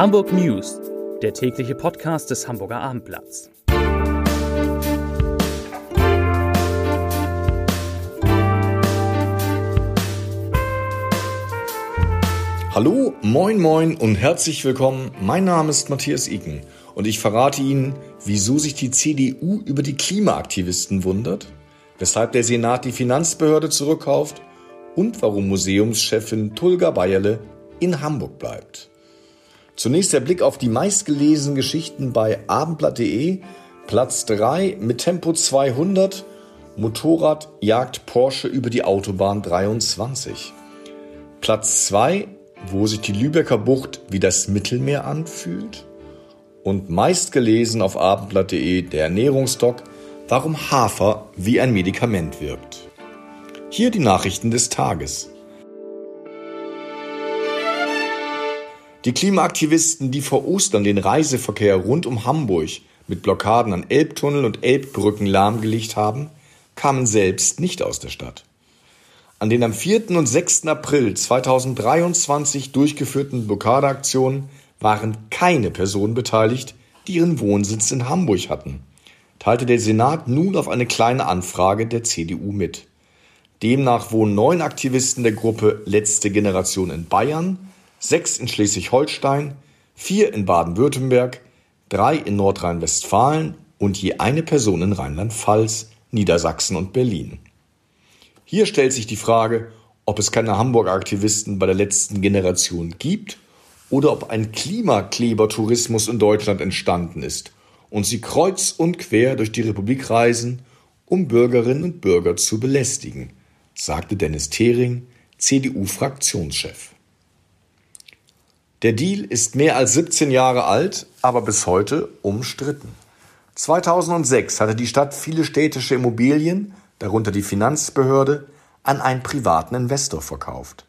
Hamburg News, der tägliche Podcast des Hamburger Abendblatts. Hallo, moin moin und herzlich willkommen. Mein Name ist Matthias Iken und ich verrate Ihnen, wieso sich die CDU über die Klimaaktivisten wundert, weshalb der Senat die Finanzbehörde zurückkauft und warum Museumschefin Tulga Bayerle in Hamburg bleibt. Zunächst der Blick auf die meistgelesenen Geschichten bei abendblatt.de. Platz 3 mit Tempo 200. Motorrad jagt Porsche über die Autobahn 23. Platz 2, wo sich die Lübecker Bucht wie das Mittelmeer anfühlt. Und meistgelesen auf abendblatt.de der Ernährungsdoc, warum Hafer wie ein Medikament wirkt. Hier die Nachrichten des Tages. Die Klimaaktivisten, die vor Ostern den Reiseverkehr rund um Hamburg mit Blockaden an Elbtunnel und Elbbrücken lahmgelegt haben, kamen selbst nicht aus der Stadt. An den am 4. und 6. April 2023 durchgeführten Blockadeaktionen waren keine Personen beteiligt, die ihren Wohnsitz in Hamburg hatten, teilte der Senat nun auf eine kleine Anfrage der CDU mit. Demnach wohnen neun Aktivisten der Gruppe Letzte Generation in Bayern, sechs in Schleswig-Holstein, vier in Baden-Württemberg, drei in Nordrhein-Westfalen und je eine Person in Rheinland-Pfalz, Niedersachsen und Berlin. Hier stellt sich die Frage, ob es keine Hamburger Aktivisten bei der letzten Generation gibt oder ob ein Klimaklebertourismus in Deutschland entstanden ist und sie kreuz und quer durch die Republik reisen, um Bürgerinnen und Bürger zu belästigen, sagte Dennis Thering, CDU-Fraktionschef. Der Deal ist mehr als 17 Jahre alt, aber bis heute umstritten. 2006 hatte die Stadt viele städtische Immobilien, darunter die Finanzbehörde, an einen privaten Investor verkauft.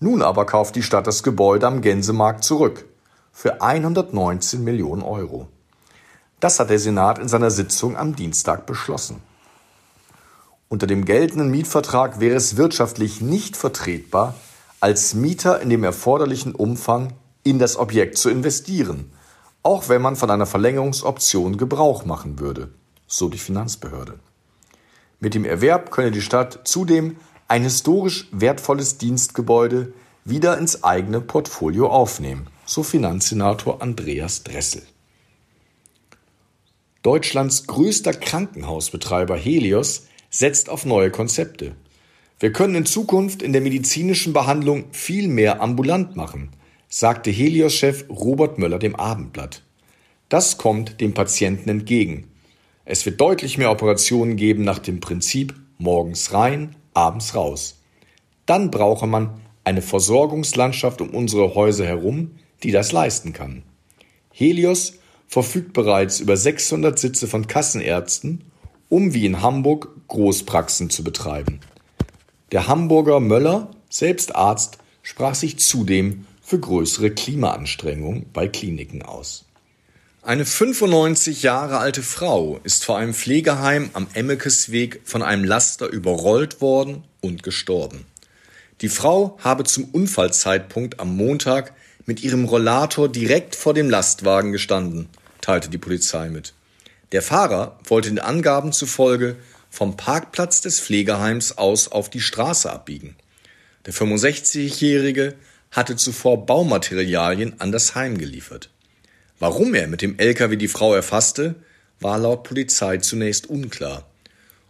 Nun aber kauft die Stadt das Gebäude am Gänsemarkt zurück für 119 Millionen Euro. Das hat der Senat in seiner Sitzung am Dienstag beschlossen. Unter dem geltenden Mietvertrag wäre es wirtschaftlich nicht vertretbar, als Mieter in dem erforderlichen Umfang in das Objekt zu investieren, auch wenn man von einer Verlängerungsoption Gebrauch machen würde, so die Finanzbehörde. Mit dem Erwerb könne die Stadt zudem ein historisch wertvolles Dienstgebäude wieder ins eigene Portfolio aufnehmen, so Finanzsenator Andreas Dressel. Deutschlands größter Krankenhausbetreiber Helios setzt auf neue Konzepte. Wir können in Zukunft in der medizinischen Behandlung viel mehr ambulant machen, sagte Helios-Chef Robert Möller dem Abendblatt. Das kommt dem Patienten entgegen. Es wird deutlich mehr Operationen geben nach dem Prinzip morgens rein, abends raus. Dann brauche man eine Versorgungslandschaft um unsere Häuser herum, die das leisten kann. Helios verfügt bereits über 600 Sitze von Kassenärzten, um wie in Hamburg Großpraxen zu betreiben. Der Hamburger Möller, selbst Arzt, sprach sich zudem für größere Klimaanstrengungen bei Kliniken aus. Eine 95 Jahre alte Frau ist vor einem Pflegeheim am Emmekesweg von einem Laster überrollt worden und gestorben. Die Frau habe zum Unfallzeitpunkt am Montag mit ihrem Rollator direkt vor dem Lastwagen gestanden, teilte die Polizei mit. Der Fahrer wollte den Angaben zufolge vom Parkplatz des Pflegeheims aus auf die Straße abbiegen. Der 65-Jährige hatte zuvor Baumaterialien an das Heim geliefert. Warum er mit dem LKW die Frau erfasste, war laut Polizei zunächst unklar.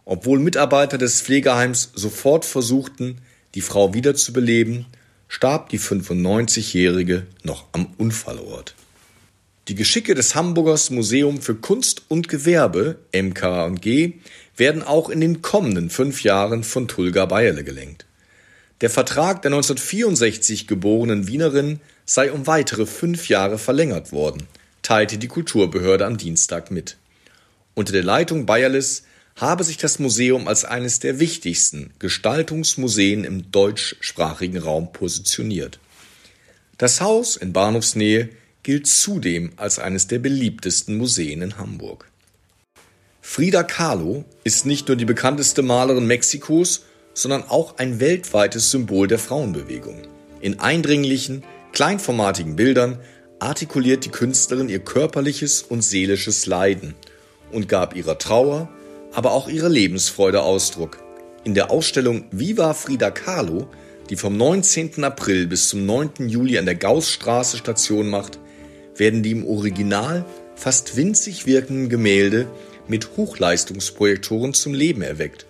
Obwohl Mitarbeiter des Pflegeheims sofort versuchten, die Frau wiederzubeleben, starb die 95-Jährige noch am Unfallort. Die Geschicke des Hamburgers Museum für Kunst und Gewerbe, MKG, werden auch in den kommenden fünf Jahren von Tulga Bayerle gelenkt. Der Vertrag der 1964 geborenen Wienerin sei um weitere fünf Jahre verlängert worden, teilte die Kulturbehörde am Dienstag mit. Unter der Leitung Bayerles habe sich das Museum als eines der wichtigsten Gestaltungsmuseen im deutschsprachigen Raum positioniert. Das Haus in Bahnhofsnähe gilt zudem als eines der beliebtesten Museen in Hamburg. Frida Kahlo ist nicht nur die bekannteste Malerin Mexikos, sondern auch ein weltweites Symbol der Frauenbewegung. In eindringlichen, kleinformatigen Bildern artikuliert die Künstlerin ihr körperliches und seelisches Leiden und gab ihrer Trauer, aber auch ihrer Lebensfreude Ausdruck. In der Ausstellung Viva Frida Kahlo, die vom 19. April bis zum 9. Juli an der Gaussstraße Station macht, werden die im Original fast winzig wirkenden Gemälde mit Hochleistungsprojektoren zum Leben erweckt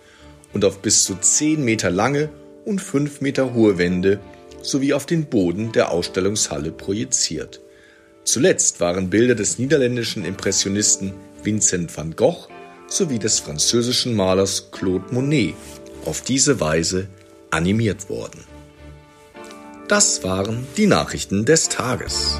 und auf bis zu 10 Meter lange und 5 Meter hohe Wände sowie auf den Boden der Ausstellungshalle projiziert. Zuletzt waren Bilder des niederländischen Impressionisten Vincent van Gogh sowie des französischen Malers Claude Monet auf diese Weise animiert worden. Das waren die Nachrichten des Tages.